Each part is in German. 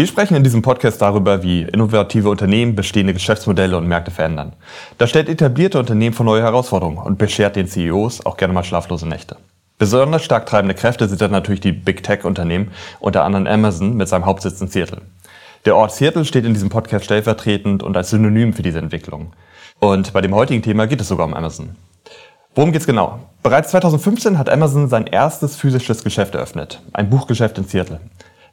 Wir sprechen in diesem Podcast darüber, wie innovative Unternehmen bestehende Geschäftsmodelle und Märkte verändern. Das stellt etablierte Unternehmen vor neue Herausforderungen und beschert den CEOs auch gerne mal schlaflose Nächte. Besonders stark treibende Kräfte sind dann natürlich die Big Tech-Unternehmen, unter anderem Amazon mit seinem Hauptsitz in Seattle. Der Ort Seattle steht in diesem Podcast stellvertretend und als Synonym für diese Entwicklung. Und bei dem heutigen Thema geht es sogar um Amazon. Worum geht's genau? Bereits 2015 hat Amazon sein erstes physisches Geschäft eröffnet, ein Buchgeschäft in Seattle.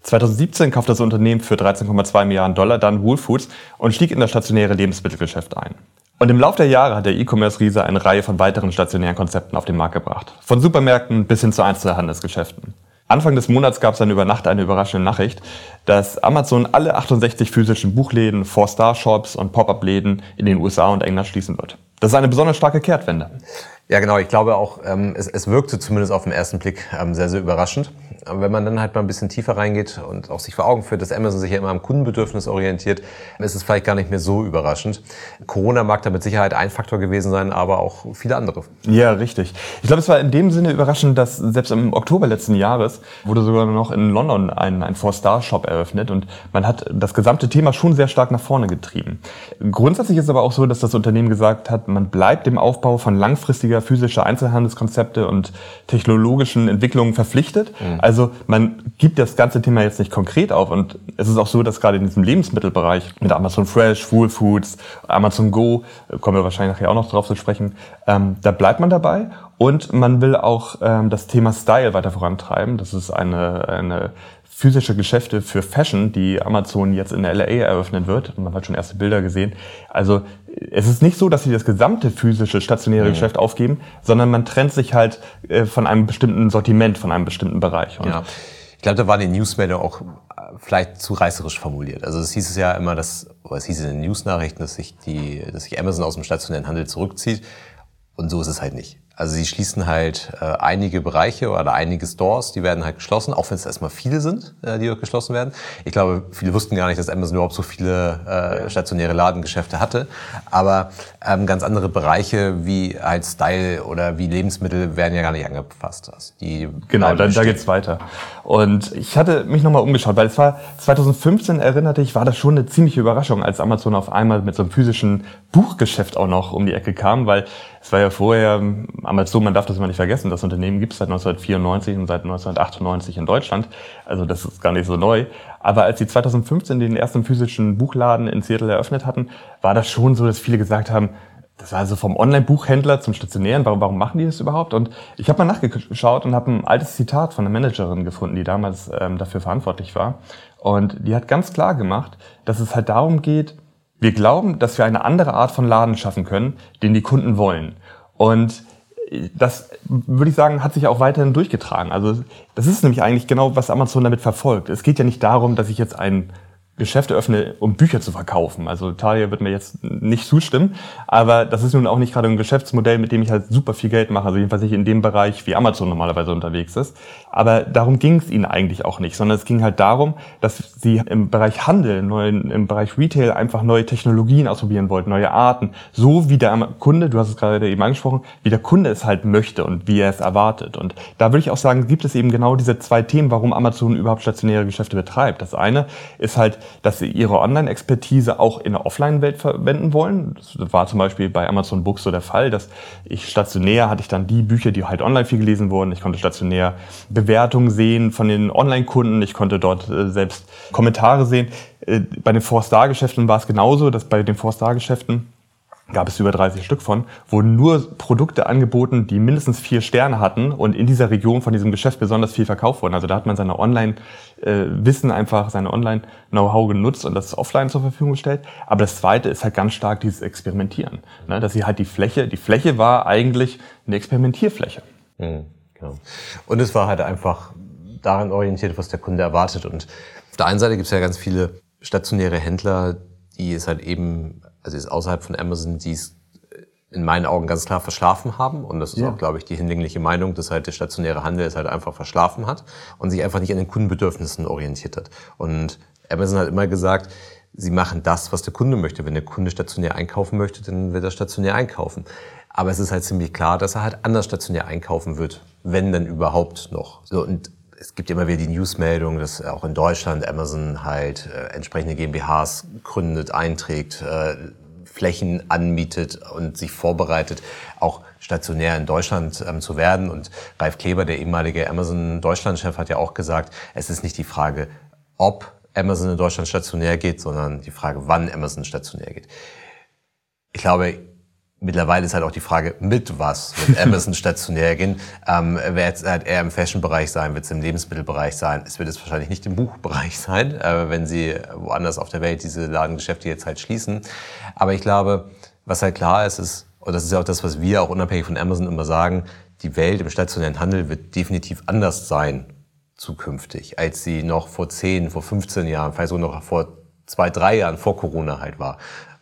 2017 kaufte das Unternehmen für 13,2 Milliarden Dollar dann Whole Foods und stieg in das stationäre Lebensmittelgeschäft ein. Und im Laufe der Jahre hat der E-Commerce-Riese eine Reihe von weiteren stationären Konzepten auf den Markt gebracht. Von Supermärkten bis hin zu Einzelhandelsgeschäften. Anfang des Monats gab es dann über Nacht eine überraschende Nachricht, dass Amazon alle 68 physischen Buchläden, Four-Star-Shops und Pop-Up-Läden in den USA und England schließen wird. Das ist eine besonders starke Kehrtwende. Ja, genau. Ich glaube auch, ähm, es, es wirkte zumindest auf den ersten Blick ähm, sehr, sehr überraschend. Aber wenn man dann halt mal ein bisschen tiefer reingeht und auch sich vor Augen führt, dass Amazon sich ja immer am Kundenbedürfnis orientiert, ist es vielleicht gar nicht mehr so überraschend. Corona mag da mit Sicherheit ein Faktor gewesen sein, aber auch viele andere. Ja, richtig. Ich glaube, es war in dem Sinne überraschend, dass selbst im Oktober letzten Jahres wurde sogar noch in London ein, ein Four-Star-Shop eröffnet und man hat das gesamte Thema schon sehr stark nach vorne getrieben. Grundsätzlich ist es aber auch so, dass das Unternehmen gesagt hat, man bleibt dem Aufbau von langfristiger physischer Einzelhandelskonzepte und technologischen Entwicklungen verpflichtet. Mhm. Also also man gibt das ganze Thema jetzt nicht konkret auf und es ist auch so, dass gerade in diesem Lebensmittelbereich mit Amazon Fresh, Full Foods, Amazon Go, äh, kommen wir wahrscheinlich nachher auch noch drauf zu sprechen, ähm, da bleibt man dabei und man will auch ähm, das Thema Style weiter vorantreiben. Das ist eine, eine physische Geschäfte für Fashion, die Amazon jetzt in LA eröffnen wird. Man hat schon erste Bilder gesehen. Also es ist nicht so, dass sie das gesamte physische stationäre mhm. Geschäft aufgeben, sondern man trennt sich halt äh, von einem bestimmten Sortiment, von einem bestimmten Bereich. Und ja. Ich glaube, da waren die Newsmeldungen auch äh, vielleicht zu reißerisch formuliert. Also es hieß es ja immer, dass, oder es hieß in den Newsnachrichten, dass sich die, dass sich Amazon aus dem stationären Handel zurückzieht. Und so ist es halt nicht. Also sie schließen halt äh, einige Bereiche oder einige Stores, die werden halt geschlossen, auch wenn es erstmal viele sind, äh, die dort geschlossen werden. Ich glaube, viele wussten gar nicht, dass Amazon überhaupt so viele äh, stationäre Ladengeschäfte hatte. Aber ähm, ganz andere Bereiche wie halt Style oder wie Lebensmittel werden ja gar nicht angepasst. Also die genau, da, da geht's weiter. Und ich hatte mich nochmal umgeschaut, weil es war 2015 erinnerte ich, war das schon eine ziemliche Überraschung, als Amazon auf einmal mit so einem physischen Buchgeschäft auch noch um die Ecke kam, weil es war ja vorher Amazon, man darf das immer nicht vergessen, das Unternehmen gibt es seit 1994 und seit 1998 in Deutschland. Also das ist gar nicht so neu. Aber als sie 2015 den ersten physischen Buchladen in Seattle eröffnet hatten, war das schon so, dass viele gesagt haben, das war also vom Online-Buchhändler zum Stationären, warum, warum machen die das überhaupt? Und ich habe mal nachgeschaut und habe ein altes Zitat von einer Managerin gefunden, die damals ähm, dafür verantwortlich war. Und die hat ganz klar gemacht, dass es halt darum geht, wir glauben, dass wir eine andere Art von Laden schaffen können, den die Kunden wollen. Und das würde ich sagen, hat sich auch weiterhin durchgetragen. Also das ist nämlich eigentlich genau, was Amazon damit verfolgt. Es geht ja nicht darum, dass ich jetzt ein Geschäfte öffne, um Bücher zu verkaufen. Also Talia wird mir jetzt nicht zustimmen, aber das ist nun auch nicht gerade ein Geschäftsmodell, mit dem ich halt super viel Geld mache. Also jedenfalls nicht in dem Bereich, wie Amazon normalerweise unterwegs ist. Aber darum ging es ihnen eigentlich auch nicht, sondern es ging halt darum, dass sie im Bereich Handel, neuen, im Bereich Retail einfach neue Technologien ausprobieren wollten, neue Arten. So wie der Kunde, du hast es gerade eben angesprochen, wie der Kunde es halt möchte und wie er es erwartet. Und da würde ich auch sagen, gibt es eben genau diese zwei Themen, warum Amazon überhaupt stationäre Geschäfte betreibt. Das eine ist halt, dass sie ihre Online-Expertise auch in der Offline-Welt verwenden wollen. Das war zum Beispiel bei Amazon Books so der Fall, dass ich stationär hatte ich dann die Bücher, die halt online viel gelesen wurden. Ich konnte stationär Bewertungen sehen von den Online-Kunden. Ich konnte dort äh, selbst Kommentare sehen. Äh, bei den Four-Star-Geschäften war es genauso, dass bei den Four-Star-Geschäften gab es über 30 Stück von, wurden nur Produkte angeboten, die mindestens vier Sterne hatten und in dieser Region von diesem Geschäft besonders viel verkauft wurden. Also da hat man seine Online-Wissen einfach, seine Online-Know-how genutzt und das offline zur Verfügung gestellt. Aber das Zweite ist halt ganz stark dieses Experimentieren. Ne? Dass sie halt die Fläche, die Fläche war eigentlich eine Experimentierfläche. Mhm, genau. Und es war halt einfach daran orientiert, was der Kunde erwartet. Und auf der einen Seite gibt es ja ganz viele stationäre Händler, die es halt eben also ist außerhalb von Amazon, die es in meinen Augen ganz klar verschlafen haben. Und das ist ja. auch, glaube ich, die hinlängliche Meinung, dass halt der stationäre Handel es halt einfach verschlafen hat und sich einfach nicht an den Kundenbedürfnissen orientiert hat. Und Amazon hat immer gesagt, sie machen das, was der Kunde möchte. Wenn der Kunde stationär einkaufen möchte, dann wird er stationär einkaufen. Aber es ist halt ziemlich klar, dass er halt anders stationär einkaufen wird, wenn denn überhaupt noch. So, und es gibt immer wieder die Newsmeldung, dass auch in Deutschland Amazon halt äh, entsprechende GmbHs gründet, einträgt, äh, Flächen anmietet und sich vorbereitet, auch stationär in Deutschland ähm, zu werden. Und Ralf Kleber, der ehemalige Amazon Deutschland-Chef, hat ja auch gesagt, es ist nicht die Frage, ob Amazon in Deutschland stationär geht, sondern die Frage, wann Amazon stationär geht. Ich glaube, Mittlerweile ist halt auch die Frage, mit was wird Amazon stationär gehen. Ähm, wird es halt eher im Fashion-Bereich sein, wird es im Lebensmittelbereich sein. Es wird es wahrscheinlich nicht im Buchbereich sein, äh, wenn sie woanders auf der Welt diese Ladengeschäfte jetzt halt schließen. Aber ich glaube, was halt klar ist, ist, und das ist ja auch das, was wir auch unabhängig von Amazon immer sagen, die Welt im stationären Handel wird definitiv anders sein zukünftig, als sie noch vor 10, vor 15 Jahren, vielleicht sogar noch vor zwei, drei Jahren vor Corona halt war.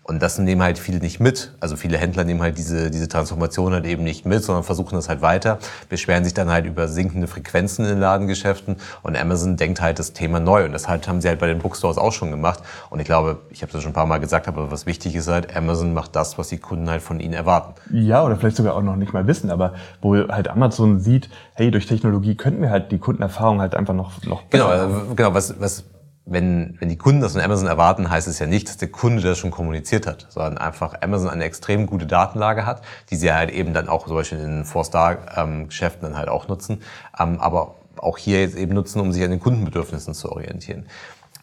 Und das nehmen halt viele nicht mit. Also viele Händler nehmen halt diese, diese Transformation halt eben nicht mit, sondern versuchen das halt weiter, beschweren sich dann halt über sinkende Frequenzen in den Ladengeschäften und Amazon denkt halt das Thema neu. Und das halt haben sie halt bei den Bookstores auch schon gemacht. Und ich glaube, ich habe das schon ein paar Mal gesagt, aber was wichtig ist halt, Amazon macht das, was die Kunden halt von ihnen erwarten. Ja, oder vielleicht sogar auch noch nicht mal wissen, aber wo halt Amazon sieht, hey, durch Technologie könnten wir halt die Kundenerfahrung halt einfach noch, noch besser Genau, also, genau, was, was wenn, wenn die Kunden das von Amazon erwarten, heißt es ja nicht, dass der Kunde das schon kommuniziert hat, sondern einfach Amazon eine extrem gute Datenlage hat, die sie halt eben dann auch zum Beispiel in den Four-Star-Geschäften dann halt auch nutzen, ähm, aber auch hier jetzt eben nutzen, um sich an den Kundenbedürfnissen zu orientieren.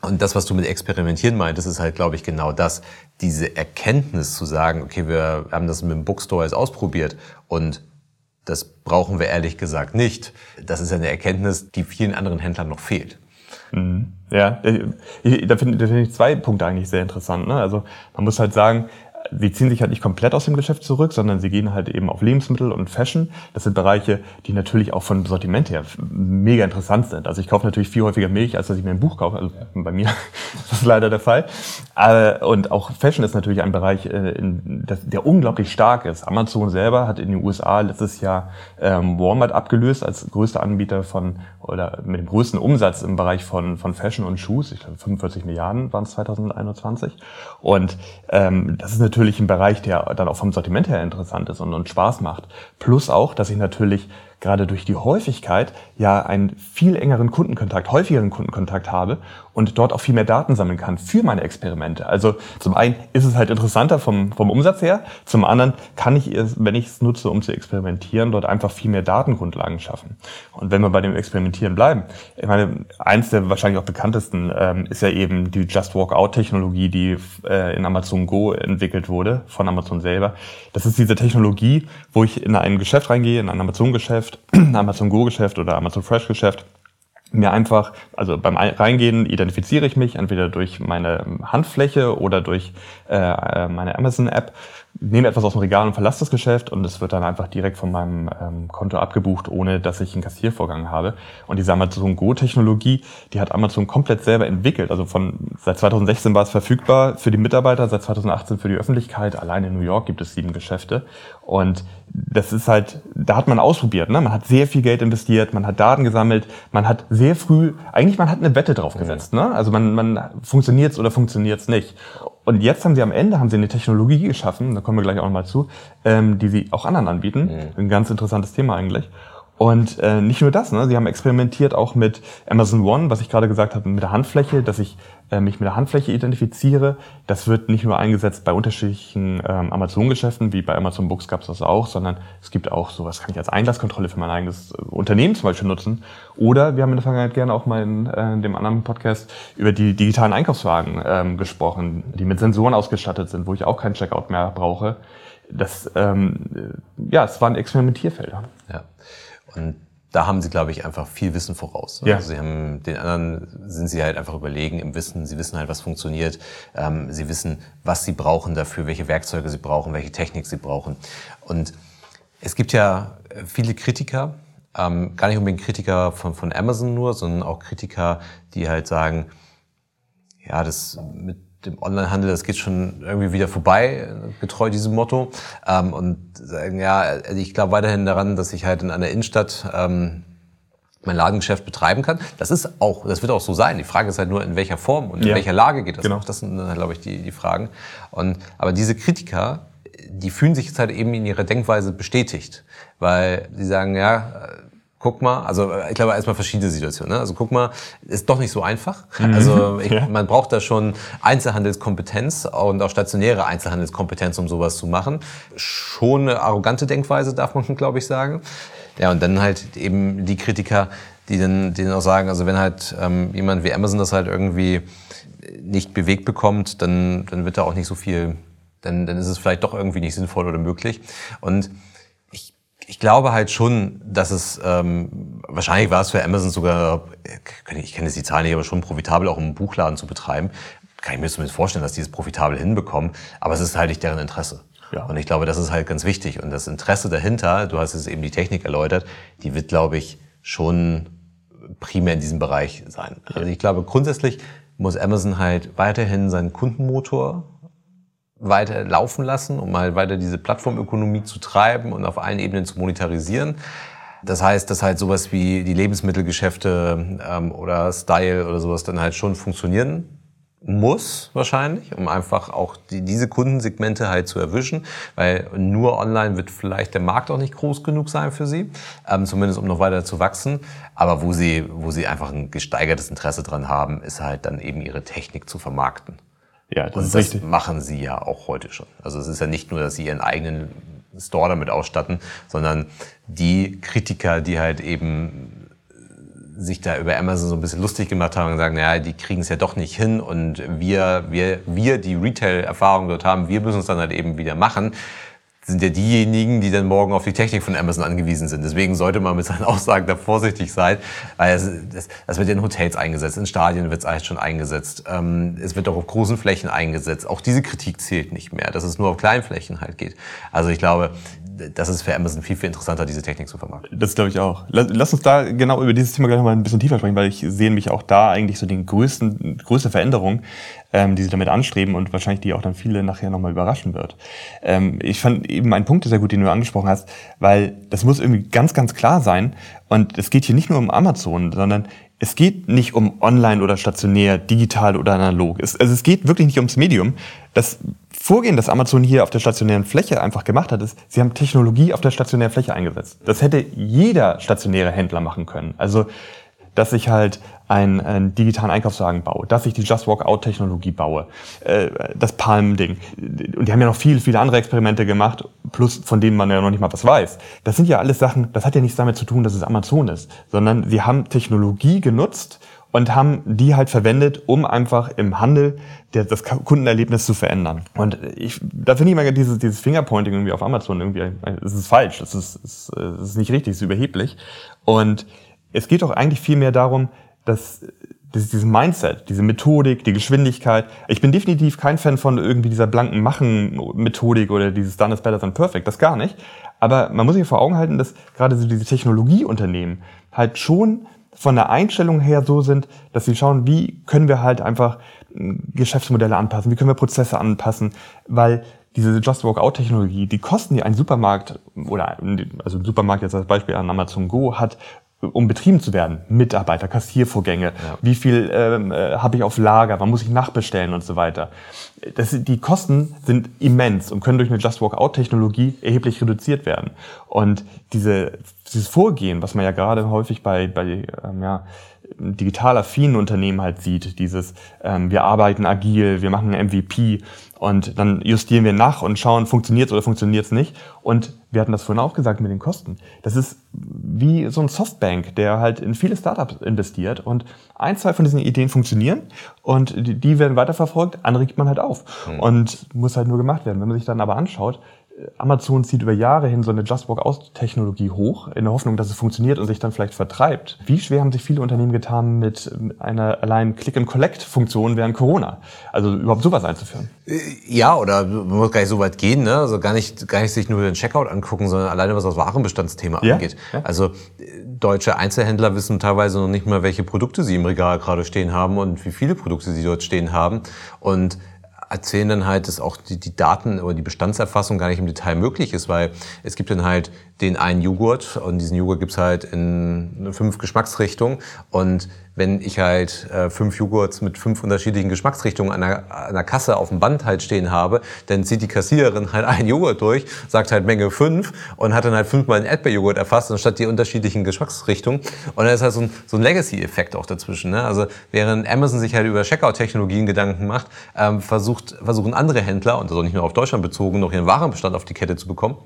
Und das, was du mit Experimentieren meintest, ist halt, glaube ich, genau das. Diese Erkenntnis zu sagen, okay, wir haben das mit dem Bookstore jetzt ausprobiert und das brauchen wir ehrlich gesagt nicht. Das ist eine Erkenntnis, die vielen anderen Händlern noch fehlt. Mhm. Ja, da finde find ich zwei Punkte eigentlich sehr interessant. Ne? Also man muss halt sagen, sie ziehen sich halt nicht komplett aus dem Geschäft zurück, sondern sie gehen halt eben auf Lebensmittel und Fashion. Das sind Bereiche, die natürlich auch von Sortiment her mega interessant sind. Also ich kaufe natürlich viel häufiger Milch, als dass ich mir ein Buch kaufe. Also bei mir ist das leider der Fall. Und auch Fashion ist natürlich ein Bereich, äh, der unglaublich stark ist. Amazon selber hat in den USA letztes Jahr ähm, Walmart abgelöst als größter Anbieter von oder mit dem größten Umsatz im Bereich von, von Fashion und Shoes. Ich glaube 45 Milliarden waren es 2021. Und ähm, das ist natürlich natürlich ein Bereich, der dann auch vom Sortiment her interessant ist und, und Spaß macht. Plus auch, dass ich natürlich gerade durch die Häufigkeit ja einen viel engeren Kundenkontakt, häufigeren Kundenkontakt habe und dort auch viel mehr Daten sammeln kann für meine Experimente. Also zum einen ist es halt interessanter vom, vom Umsatz her, zum anderen kann ich es, wenn ich es nutze, um zu experimentieren, dort einfach viel mehr Datengrundlagen schaffen. Und wenn wir bei dem Experimentieren bleiben, ich meine, eins der wahrscheinlich auch bekanntesten ähm, ist ja eben die Just Walk Out Technologie, die äh, in Amazon Go entwickelt wurde, von Amazon selber. Das ist diese Technologie, wo ich in ein Geschäft reingehe, in ein Amazon-Geschäft, Geschäft, Amazon Go Geschäft oder Amazon Fresh Geschäft, mir einfach, also beim Reingehen identifiziere ich mich entweder durch meine Handfläche oder durch äh, äh meine Amazon-App nehme etwas aus dem Regal und verlasse das Geschäft und es wird dann einfach direkt von meinem ähm, Konto abgebucht, ohne dass ich einen Kassiervorgang habe. Und diese Amazon Go-Technologie, die hat Amazon komplett selber entwickelt. Also von seit 2016 war es verfügbar für die Mitarbeiter, seit 2018 für die Öffentlichkeit. Allein in New York gibt es sieben Geschäfte. Und das ist halt, da hat man ausprobiert. Ne? Man hat sehr viel Geld investiert, man hat Daten gesammelt, man hat sehr früh, eigentlich man hat eine Wette drauf gesetzt. Ne? Also man, man funktioniert es oder funktioniert es nicht. Und jetzt haben sie am Ende haben sie eine Technologie geschaffen, da kommen wir gleich auch nochmal zu, ähm, die sie auch anderen anbieten. Mhm. Ein ganz interessantes Thema eigentlich. Und äh, nicht nur das, ne? sie haben experimentiert auch mit Amazon One, was ich gerade gesagt habe, mit der Handfläche, dass ich mich mit der Handfläche identifiziere. Das wird nicht nur eingesetzt bei unterschiedlichen ähm, Amazon-Geschäften, wie bei Amazon Books gab es das auch, sondern es gibt auch sowas, kann ich als Einlasskontrolle für mein eigenes äh, Unternehmen zum Beispiel nutzen. Oder wir haben in der Vergangenheit gerne auch mal in, äh, dem anderen Podcast über die digitalen Einkaufswagen ähm, gesprochen, die mit Sensoren ausgestattet sind, wo ich auch keinen Checkout mehr brauche. Das, ähm, ja, es waren Experimentierfelder. Ja. Und da haben sie, glaube ich, einfach viel Wissen voraus. Ja. Also sie haben den anderen sind sie halt einfach überlegen im Wissen. Sie wissen halt, was funktioniert. Ähm, sie wissen, was sie brauchen dafür, welche Werkzeuge sie brauchen, welche Technik sie brauchen. Und es gibt ja viele Kritiker, ähm, gar nicht unbedingt Kritiker von, von Amazon nur, sondern auch Kritiker, die halt sagen, ja, das mit dem Onlinehandel, das geht schon irgendwie wieder vorbei, getreu diesem Motto. Ähm, und sagen, ja, also ich glaube weiterhin daran, dass ich halt in einer Innenstadt ähm, mein Ladengeschäft betreiben kann. Das ist auch, das wird auch so sein. Die Frage ist halt nur, in welcher Form und in ja. welcher Lage geht das. Genau. Das sind dann, glaube ich, die, die Fragen. Und, aber diese Kritiker, die fühlen sich jetzt halt eben in ihrer Denkweise bestätigt, weil sie sagen, ja, guck mal, also ich glaube erstmal verschiedene Situationen. Ne? Also guck mal, ist doch nicht so einfach. Mhm. Also ich, ja. man braucht da schon Einzelhandelskompetenz und auch stationäre Einzelhandelskompetenz, um sowas zu machen. Schon eine arrogante Denkweise, darf man, glaube ich, sagen. Ja, und dann halt eben die Kritiker, die dann, die dann auch sagen, also wenn halt ähm, jemand wie Amazon das halt irgendwie nicht bewegt bekommt, dann, dann wird da auch nicht so viel, dann, dann ist es vielleicht doch irgendwie nicht sinnvoll oder möglich. Und ich glaube halt schon, dass es ähm, wahrscheinlich war es für Amazon sogar, ich kenne jetzt die Zahlen nicht, aber schon profitabel, auch um einen Buchladen zu betreiben. Kann ich mir zumindest vorstellen, dass die es profitabel hinbekommen, aber es ist halt nicht deren Interesse. Ja. Und ich glaube, das ist halt ganz wichtig. Und das Interesse dahinter, du hast jetzt eben die Technik erläutert, die wird, glaube ich, schon primär in diesem Bereich sein. Also ich glaube, grundsätzlich muss Amazon halt weiterhin seinen Kundenmotor weiter laufen lassen, um halt weiter diese Plattformökonomie zu treiben und auf allen Ebenen zu monetarisieren. Das heißt, dass halt sowas wie die Lebensmittelgeschäfte ähm, oder Style oder sowas dann halt schon funktionieren muss wahrscheinlich, um einfach auch die, diese Kundensegmente halt zu erwischen, weil nur online wird vielleicht der Markt auch nicht groß genug sein für sie, ähm, zumindest um noch weiter zu wachsen. Aber wo sie, wo sie einfach ein gesteigertes Interesse dran haben, ist halt dann eben ihre Technik zu vermarkten. Ja, das und ist das richtig. machen sie ja auch heute schon. Also es ist ja nicht nur, dass sie ihren eigenen Store damit ausstatten, sondern die Kritiker, die halt eben sich da über Amazon so ein bisschen lustig gemacht haben und sagen, naja, die kriegen es ja doch nicht hin und wir, wir, wir, die Retail-Erfahrung dort haben, wir müssen es dann halt eben wieder machen sind ja diejenigen, die dann morgen auf die Technik von Amazon angewiesen sind. Deswegen sollte man mit seinen Aussagen da vorsichtig sein, weil es, das, das wird in Hotels eingesetzt, in Stadien wird es eigentlich schon eingesetzt, ähm, es wird auch auf großen Flächen eingesetzt. Auch diese Kritik zählt nicht mehr, dass es nur auf kleinen Flächen halt geht. Also ich glaube, das ist für Amazon viel, viel interessanter, diese Technik zu vermarkten. Das glaube ich auch. Lass uns da genau über dieses Thema gleich noch mal ein bisschen tiefer sprechen, weil ich sehe mich auch da eigentlich so den größten, größte Veränderung, ähm, die sie damit anstreben und wahrscheinlich die auch dann viele nachher nochmal überraschen wird. Ähm, ich fand eben einen Punkt sehr gut, den du angesprochen hast, weil das muss irgendwie ganz, ganz klar sein. Und es geht hier nicht nur um Amazon, sondern es geht nicht um online oder stationär, digital oder analog. Es, also es geht wirklich nicht ums Medium. Das Vorgehen, das Amazon hier auf der stationären Fläche einfach gemacht hat, ist, sie haben Technologie auf der stationären Fläche eingesetzt. Das hätte jeder stationäre Händler machen können. Also dass ich halt einen, einen digitalen Einkaufswagen baue, dass ich die Just Walk Out Technologie baue, äh, das Palm-Ding. Und die haben ja noch viele, viele andere Experimente gemacht, plus von denen man ja noch nicht mal was weiß. Das sind ja alles Sachen, das hat ja nichts damit zu tun, dass es Amazon ist, sondern sie haben Technologie genutzt und haben die halt verwendet, um einfach im Handel der, das Kundenerlebnis zu verändern. Und ich, da finde ich immer dieses, dieses Fingerpointing irgendwie auf Amazon irgendwie, es ist falsch, es ist, ist nicht richtig, es ist überheblich. Und es geht doch eigentlich viel mehr darum, dass dass dieses Mindset, diese Methodik, die Geschwindigkeit. Ich bin definitiv kein Fan von irgendwie dieser blanken Machen-Methodik oder dieses Done is better than perfect, das gar nicht. Aber man muss sich vor Augen halten, dass gerade so diese Technologieunternehmen halt schon von der Einstellung her so sind, dass sie schauen, wie können wir halt einfach hm, Geschäftsmodelle anpassen, wie können wir Prozesse anpassen, weil diese Just Walk Out Technologie, die Kosten, die ein Supermarkt oder also ein Supermarkt jetzt als Beispiel an Amazon Go hat, um betrieben zu werden. Mitarbeiter, Kassiervorgänge, ja. wie viel ähm, äh, habe ich auf Lager, wann muss ich nachbestellen und so weiter. Das, die Kosten sind immens und können durch eine Just Walk Out Technologie erheblich reduziert werden. Und diese, dieses Vorgehen, was man ja gerade häufig bei, bei ähm, ja, digital affinen Unternehmen halt sieht, dieses ähm, wir arbeiten agil, wir machen MVP und dann justieren wir nach und schauen, funktioniert es oder funktioniert es nicht. Und wir hatten das vorhin auch gesagt mit den Kosten. Das ist wie so ein Softbank, der halt in viele Startups investiert und ein, zwei von diesen Ideen funktionieren und die, werden weiterverfolgt, andere gibt man halt auf. Mhm. Und muss halt nur gemacht werden. Wenn man sich dann aber anschaut, Amazon zieht über Jahre hin so eine Just Walk Out Technologie hoch, in der Hoffnung, dass es funktioniert und sich dann vielleicht vertreibt. Wie schwer haben sich viele Unternehmen getan mit einer allein Click-and-Collect-Funktion während Corona? Also überhaupt sowas einzuführen? Äh, ja, oder man muss gar nicht so weit gehen, ne? Also gar nicht, gar nicht sich nur den Checkout angucken, sondern alleine was das Warenbestandsthema ja? angeht. Ja? Also deutsche Einzelhändler wissen teilweise noch nicht mal, welche Produkte sie im Regal gerade stehen haben und wie viele Produkte sie dort stehen haben. Und erzählen dann halt, dass auch die, die Daten oder die Bestandserfassung gar nicht im Detail möglich ist, weil es gibt dann halt den einen Joghurt und diesen Joghurt gibt's halt in fünf Geschmacksrichtungen und wenn ich halt äh, fünf Joghurts mit fünf unterschiedlichen Geschmacksrichtungen an einer, an einer Kasse auf dem Band halt stehen habe, dann zieht die Kassiererin halt einen Joghurt durch, sagt halt Menge fünf und hat dann halt fünfmal einen Erdbeerjoghurt erfasst, anstatt die unterschiedlichen Geschmacksrichtungen. Und dann ist halt so ein, so ein Legacy-Effekt auch dazwischen. Ne? Also während Amazon sich halt über Checkout-Technologien Gedanken macht, ähm, versucht, versuchen andere Händler, und das auch nicht nur auf Deutschland bezogen, noch ihren Warenbestand auf die Kette zu bekommen.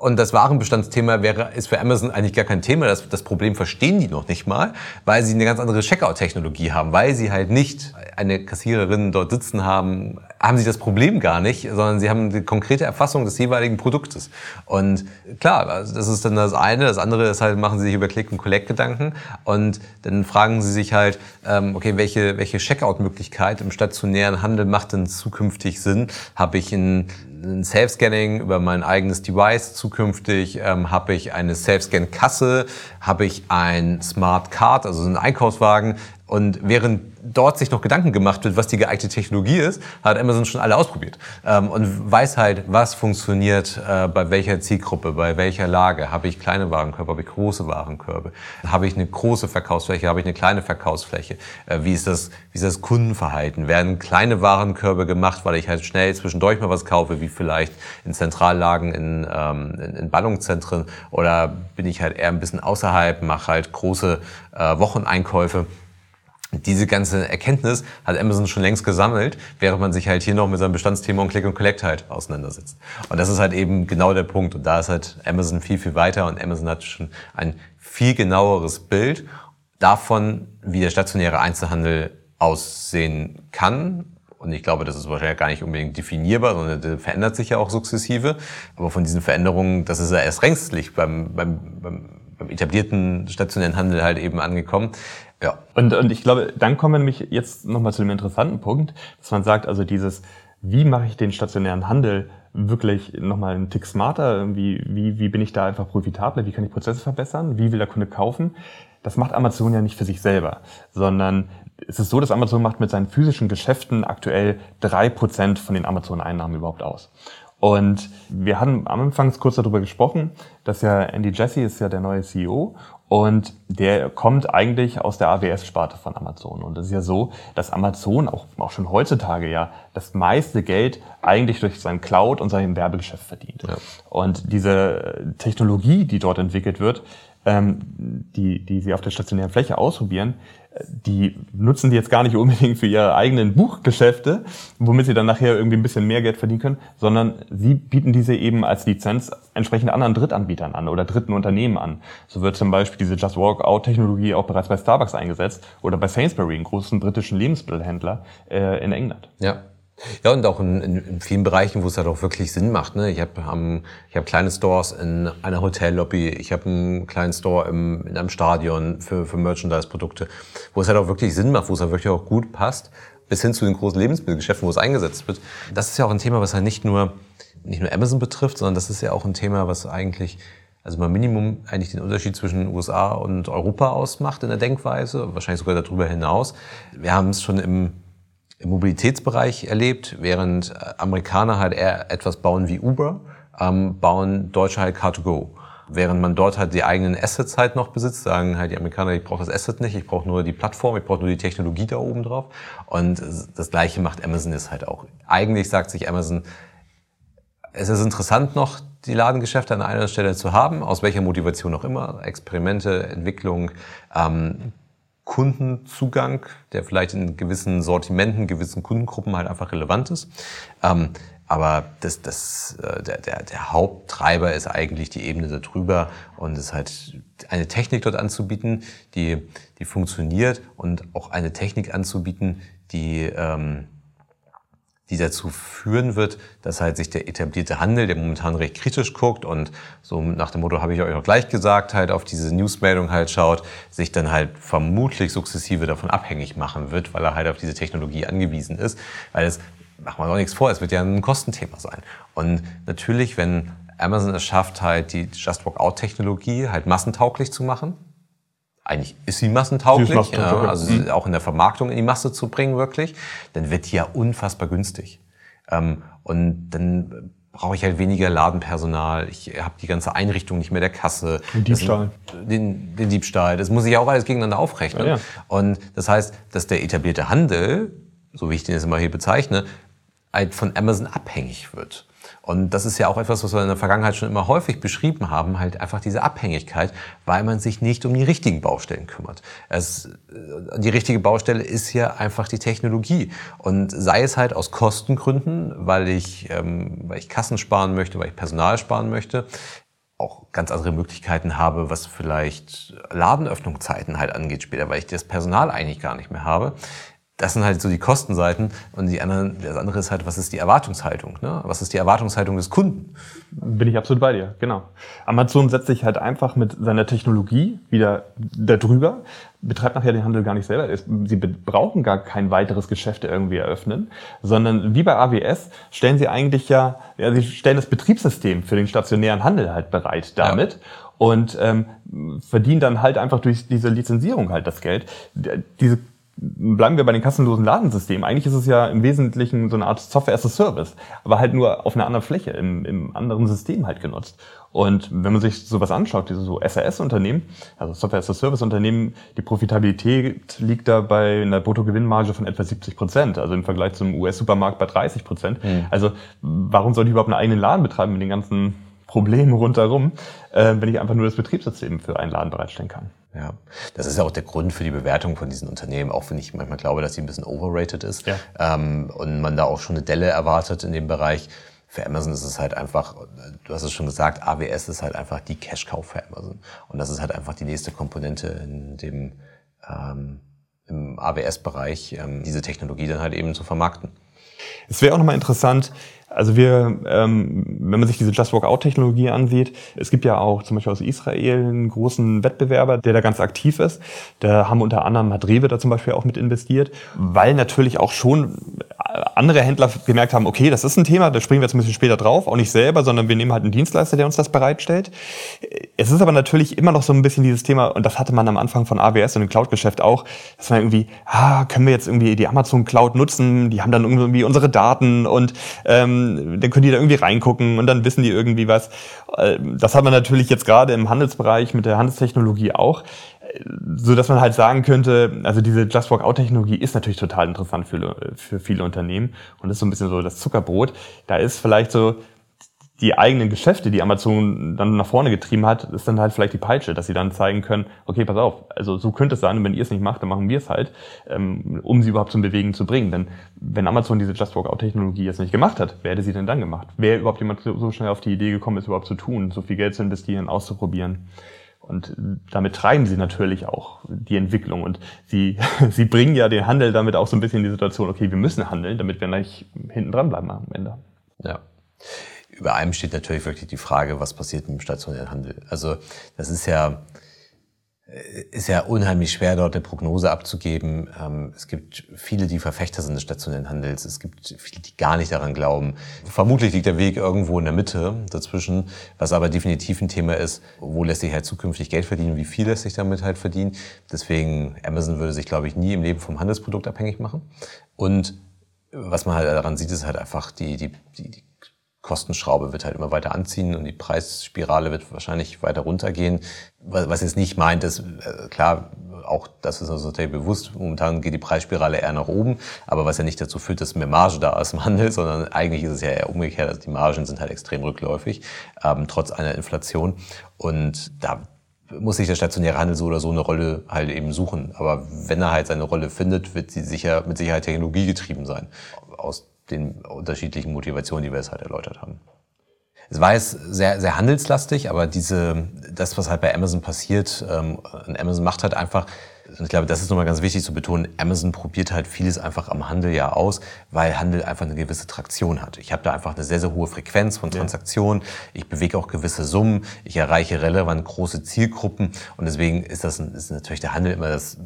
Und das Warenbestandsthema wäre, ist für Amazon eigentlich gar kein Thema. Das, das Problem verstehen die noch nicht mal, weil sie eine ganz andere Checkout-Technologie haben, weil sie halt nicht eine Kassiererin dort sitzen haben, haben sie das Problem gar nicht, sondern sie haben die konkrete Erfassung des jeweiligen Produktes. Und klar, also das ist dann das eine. Das andere ist halt, machen sie sich über Click und Collect Gedanken und dann fragen sie sich halt, ähm, okay, welche, welche Checkout-Möglichkeit im stationären Handel macht denn zukünftig Sinn? Habe ich ein ein Self-Scanning über mein eigenes Device zukünftig, ähm, habe ich eine Self-Scan-Kasse, habe ich ein Smart Card, also einen Einkaufswagen, und während dort sich noch Gedanken gemacht wird, was die geeignete Technologie ist, hat Amazon schon alle ausprobiert ähm, und weiß halt, was funktioniert äh, bei welcher Zielgruppe, bei welcher Lage. Habe ich kleine Warenkörbe, habe ich große Warenkörbe? Habe ich eine große Verkaufsfläche, habe ich eine kleine Verkaufsfläche? Äh, wie, ist das, wie ist das Kundenverhalten? Werden kleine Warenkörbe gemacht, weil ich halt schnell zwischendurch mal was kaufe, wie vielleicht in Zentrallagen, in, ähm, in, in Ballungszentren? Oder bin ich halt eher ein bisschen außerhalb, mache halt große äh, Wocheneinkäufe? Diese ganze Erkenntnis hat Amazon schon längst gesammelt, während man sich halt hier noch mit seinem Bestandsthema und Click und Collect halt auseinandersetzt. Und das ist halt eben genau der Punkt. Und da ist halt Amazon viel, viel weiter und Amazon hat schon ein viel genaueres Bild davon, wie der stationäre Einzelhandel aussehen kann. Und ich glaube, das ist wahrscheinlich gar nicht unbedingt definierbar, sondern der verändert sich ja auch sukzessive. Aber von diesen Veränderungen, das ist ja erst längstlich beim, beim, beim, beim etablierten stationären Handel halt eben angekommen. Ja. Und, und ich glaube, dann kommen wir nämlich jetzt nochmal zu dem interessanten Punkt, dass man sagt, also dieses, wie mache ich den stationären Handel wirklich nochmal einen Tick smarter? Wie, wie, wie bin ich da einfach profitabler? Wie kann ich Prozesse verbessern? Wie will der Kunde kaufen? Das macht Amazon ja nicht für sich selber, sondern es ist so, dass Amazon macht mit seinen physischen Geschäften aktuell drei Prozent von den Amazon-Einnahmen überhaupt aus. Und wir hatten am Anfang kurz darüber gesprochen, dass ja Andy Jassy ist ja der neue CEO und der kommt eigentlich aus der AWS-Sparte von Amazon. Und es ist ja so, dass Amazon auch, auch schon heutzutage ja das meiste Geld eigentlich durch sein Cloud und sein Werbegeschäft verdient. Ja. Und diese Technologie, die dort entwickelt wird, ähm, die, die sie auf der stationären Fläche ausprobieren, die nutzen die jetzt gar nicht unbedingt für ihre eigenen Buchgeschäfte, womit sie dann nachher irgendwie ein bisschen mehr Geld verdienen können, sondern sie bieten diese eben als Lizenz entsprechend anderen Drittanbietern an oder dritten Unternehmen an. So wird zum Beispiel diese Just Walk Out Technologie auch bereits bei Starbucks eingesetzt oder bei Sainsbury, einem großen britischen Lebensmittelhändler äh, in England. Ja. Ja, und auch in, in, in vielen Bereichen, wo es halt auch wirklich Sinn macht. Ne? Ich habe um, ich hab kleine Stores in einer Hotellobby, ich habe einen kleinen Store im, in einem Stadion für, für Merchandise-Produkte, wo es halt auch wirklich Sinn macht, wo es halt wirklich auch gut passt, bis hin zu den großen Lebensmittelgeschäften, wo es eingesetzt wird. Das ist ja auch ein Thema, was halt nicht nur, nicht nur Amazon betrifft, sondern das ist ja auch ein Thema, was eigentlich also mal Minimum eigentlich den Unterschied zwischen USA und Europa ausmacht in der Denkweise, wahrscheinlich sogar darüber hinaus. Wir haben es schon im im Mobilitätsbereich erlebt, während äh, Amerikaner halt eher etwas bauen wie Uber, ähm, bauen Deutsche halt Car2Go. Während man dort halt die eigenen Assets halt noch besitzt, sagen halt die Amerikaner, ich brauche das Asset nicht, ich brauche nur die Plattform, ich brauche nur die Technologie da oben drauf. Und das Gleiche macht Amazon ist halt auch. Eigentlich sagt sich Amazon, es ist interessant noch, die Ladengeschäfte an einer Stelle zu haben, aus welcher Motivation auch immer, Experimente, Entwicklung, ähm, Kundenzugang, der vielleicht in gewissen Sortimenten, gewissen Kundengruppen halt einfach relevant ist. Ähm, aber das, das, äh, der, der, der Haupttreiber ist eigentlich die Ebene darüber und es halt eine Technik dort anzubieten, die, die funktioniert und auch eine Technik anzubieten, die ähm, die dazu führen wird, dass halt sich der etablierte Handel, der momentan recht kritisch guckt und so nach dem Motto habe ich euch auch gleich gesagt, halt auf diese Newsmeldung halt schaut, sich dann halt vermutlich sukzessive davon abhängig machen wird, weil er halt auf diese Technologie angewiesen ist. Weil es, machen wir doch nichts vor, es wird ja ein Kostenthema sein. Und natürlich, wenn Amazon es schafft, halt die Just Walk Out Technologie halt massentauglich zu machen, eigentlich ist sie massentauglich, sie massentauglich ja, also mhm. auch in der Vermarktung in die Masse zu bringen wirklich, dann wird die ja unfassbar günstig. Ähm, und dann brauche ich halt weniger Ladenpersonal, ich habe die ganze Einrichtung nicht mehr der Kasse. Den Diebstahl. Das, den, den, Diebstahl. Das muss ich auch alles gegeneinander aufrechnen. Ja, ja. Und das heißt, dass der etablierte Handel, so wie ich den jetzt immer hier bezeichne, halt von Amazon abhängig wird. Und das ist ja auch etwas, was wir in der Vergangenheit schon immer häufig beschrieben haben, halt einfach diese Abhängigkeit, weil man sich nicht um die richtigen Baustellen kümmert. Es, äh, die richtige Baustelle ist ja einfach die Technologie. Und sei es halt aus Kostengründen, weil ich, ähm, weil ich Kassen sparen möchte, weil ich Personal sparen möchte, auch ganz andere Möglichkeiten habe, was vielleicht Ladenöffnungszeiten halt angeht später, weil ich das Personal eigentlich gar nicht mehr habe das sind halt so die Kostenseiten und die anderen, das andere ist halt, was ist die Erwartungshaltung? Ne? Was ist die Erwartungshaltung des Kunden? Bin ich absolut bei dir, genau. Amazon setzt sich halt einfach mit seiner Technologie wieder darüber, betreibt nachher den Handel gar nicht selber. Sie brauchen gar kein weiteres Geschäft irgendwie eröffnen, sondern wie bei AWS stellen sie eigentlich ja, ja sie stellen das Betriebssystem für den stationären Handel halt bereit damit. Ja und ähm, verdienen dann halt einfach durch diese Lizenzierung halt das Geld. Diese bleiben wir bei den kassenlosen Ladensystemen. Eigentlich ist es ja im Wesentlichen so eine Art Software as a Service, aber halt nur auf einer anderen Fläche, im, im anderen System halt genutzt. Und wenn man sich sowas anschaut, diese so SAS-Unternehmen, also Software as a Service-Unternehmen, die Profitabilität liegt da bei einer Bruttogewinnmarge von etwa 70 Prozent, also im Vergleich zum US-Supermarkt bei 30 Prozent. Mhm. Also warum soll ich überhaupt einen eigenen Laden betreiben mit den ganzen Problemen rundherum, äh, wenn ich einfach nur das Betriebssystem für einen Laden bereitstellen kann? Ja, das ist ja auch der Grund für die Bewertung von diesen Unternehmen, auch wenn ich manchmal glaube, dass sie ein bisschen overrated ist ja. ähm, und man da auch schon eine Delle erwartet in dem Bereich. Für Amazon ist es halt einfach, du hast es schon gesagt, AWS ist halt einfach die Cash-Cow für Amazon. Und das ist halt einfach die nächste Komponente in dem ähm, im AWS-Bereich, ähm, diese Technologie dann halt eben zu vermarkten. Es wäre auch nochmal interessant, also wir, ähm, wenn man sich diese Just Walk Out Technologie ansieht, es gibt ja auch zum Beispiel aus Israel einen großen Wettbewerber, der da ganz aktiv ist. Da haben unter anderem hat Rewe da zum Beispiel auch mit investiert, weil natürlich auch schon andere Händler gemerkt haben, okay, das ist ein Thema, da springen wir jetzt ein bisschen später drauf, auch nicht selber, sondern wir nehmen halt einen Dienstleister, der uns das bereitstellt. Es ist aber natürlich immer noch so ein bisschen dieses Thema, und das hatte man am Anfang von AWS und dem Cloud-Geschäft auch, dass man irgendwie, ah, können wir jetzt irgendwie die Amazon Cloud nutzen, die haben dann irgendwie unsere Daten und ähm, dann können die da irgendwie reingucken und dann wissen die irgendwie was. Äh, das hat man natürlich jetzt gerade im Handelsbereich mit der Handelstechnologie auch so dass man halt sagen könnte, also diese Just Walk Out Technologie ist natürlich total interessant für, für viele Unternehmen und ist so ein bisschen so das Zuckerbrot. Da ist vielleicht so die eigenen Geschäfte, die Amazon dann nach vorne getrieben hat, ist dann halt vielleicht die Peitsche, dass sie dann zeigen können, okay, pass auf, also so könnte es sein und wenn ihr es nicht macht, dann machen wir es halt, ähm, um sie überhaupt zum Bewegen zu bringen. Denn wenn Amazon diese Just Walk Out Technologie jetzt nicht gemacht hat, wer hätte sie denn dann gemacht? Wer überhaupt jemand so schnell auf die Idee gekommen ist, überhaupt zu tun, so viel Geld zu investieren, auszuprobieren? Und damit treiben sie natürlich auch die Entwicklung. Und sie, sie bringen ja den Handel damit auch so ein bisschen in die Situation, okay, wir müssen handeln, damit wir nicht hinten dran bleiben am Ende. Ja. Über allem steht natürlich wirklich die Frage, was passiert mit dem stationären Handel. Also das ist ja, ist ja unheimlich schwer, dort eine Prognose abzugeben. Ähm, es gibt viele, die Verfechter sind des stationären Handels. Es gibt viele, die gar nicht daran glauben. Vermutlich liegt der Weg irgendwo in der Mitte dazwischen, was aber definitiv ein Thema ist, wo lässt sich halt zukünftig Geld verdienen, wie viel lässt sich damit halt verdienen. Deswegen, Amazon würde sich, glaube ich, nie im Leben vom Handelsprodukt abhängig machen. Und was man halt daran sieht, ist halt einfach die, die, die, die Kostenschraube wird halt immer weiter anziehen und die Preisspirale wird wahrscheinlich weiter runtergehen. Was jetzt nicht meint, dass, äh, klar, auch das ist uns natürlich bewusst, momentan geht die Preisspirale eher nach oben, aber was ja nicht dazu führt, dass mehr Marge da ist im Handel, sondern eigentlich ist es ja eher umgekehrt, also die Margen sind halt extrem rückläufig, ähm, trotz einer Inflation. Und da muss sich der stationäre Handel so oder so eine Rolle halt eben suchen. Aber wenn er halt seine Rolle findet, wird sie sicher mit Sicherheit technologiegetrieben sein. Aus den unterschiedlichen Motivationen, die wir jetzt halt erläutert haben. Es war jetzt sehr, sehr handelslastig, aber diese, das, was halt bei Amazon passiert, ähm, Amazon macht halt einfach, und ich glaube, das ist nochmal ganz wichtig zu betonen, Amazon probiert halt vieles einfach am Handel ja aus, weil Handel einfach eine gewisse Traktion hat. Ich habe da einfach eine sehr, sehr hohe Frequenz von Transaktionen, ich bewege auch gewisse Summen, ich erreiche relevant große Zielgruppen und deswegen ist das ist natürlich der Handel immer das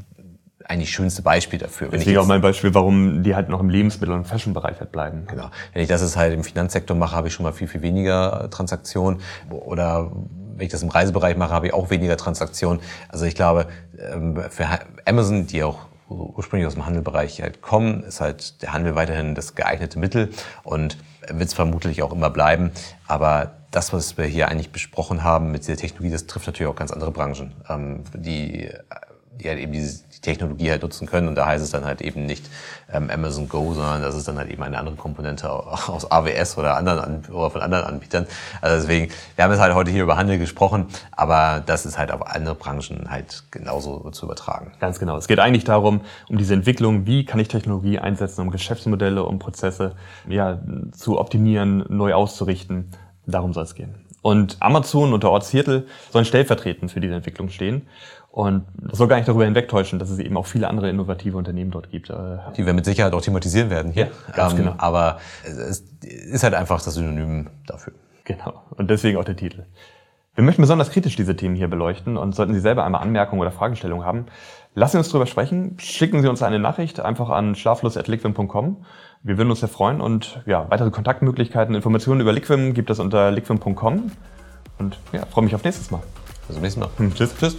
eigentlich schönste Beispiel dafür. Wenn Deswegen auch mein Beispiel, warum die halt noch im Lebensmittel- und Fashion-Bereich halt bleiben. Genau. Wenn ich das jetzt halt im Finanzsektor mache, habe ich schon mal viel, viel weniger Transaktionen. Oder wenn ich das im Reisebereich mache, habe ich auch weniger Transaktionen. Also ich glaube, ähm, für Amazon, die auch ursprünglich aus dem Handelbereich halt kommen, ist halt der Handel weiterhin das geeignete Mittel und wird es vermutlich auch immer bleiben. Aber das, was wir hier eigentlich besprochen haben mit dieser Technologie, das trifft natürlich auch ganz andere Branchen, ähm, die, die halt eben diese die Technologie halt nutzen können. Und da heißt es dann halt eben nicht ähm, Amazon Go, sondern das ist dann halt eben eine andere Komponente aus AWS oder, anderen, oder von anderen Anbietern. Also deswegen, wir haben jetzt halt heute hier über Handel gesprochen, aber das ist halt auf andere Branchen halt genauso zu übertragen. Ganz genau. Es geht eigentlich darum, um diese Entwicklung, wie kann ich Technologie einsetzen, um Geschäftsmodelle, um Prozesse ja, zu optimieren, neu auszurichten. Darum soll es gehen. Und Amazon und der Ort Seattle sollen stellvertretend für diese Entwicklung stehen. Und das soll gar nicht darüber hinwegtäuschen, dass es eben auch viele andere innovative Unternehmen dort gibt. Äh, Die wir mit Sicherheit auch thematisieren werden hier. Ja, ganz ähm, genau. Aber es ist halt einfach das Synonym dafür. Genau. Und deswegen auch der Titel. Wir möchten besonders kritisch diese Themen hier beleuchten und sollten Sie selber einmal Anmerkungen oder Fragestellungen haben, lassen Sie uns darüber sprechen. Schicken Sie uns eine Nachricht einfach an schlaflos.liquim.com. Wir würden uns sehr freuen und ja, weitere Kontaktmöglichkeiten, Informationen über Liquim gibt es unter liquim.com. Und ja, freue mich auf nächstes Mal. Bis zum nächsten Mal. Hm, tschüss. Tschüss.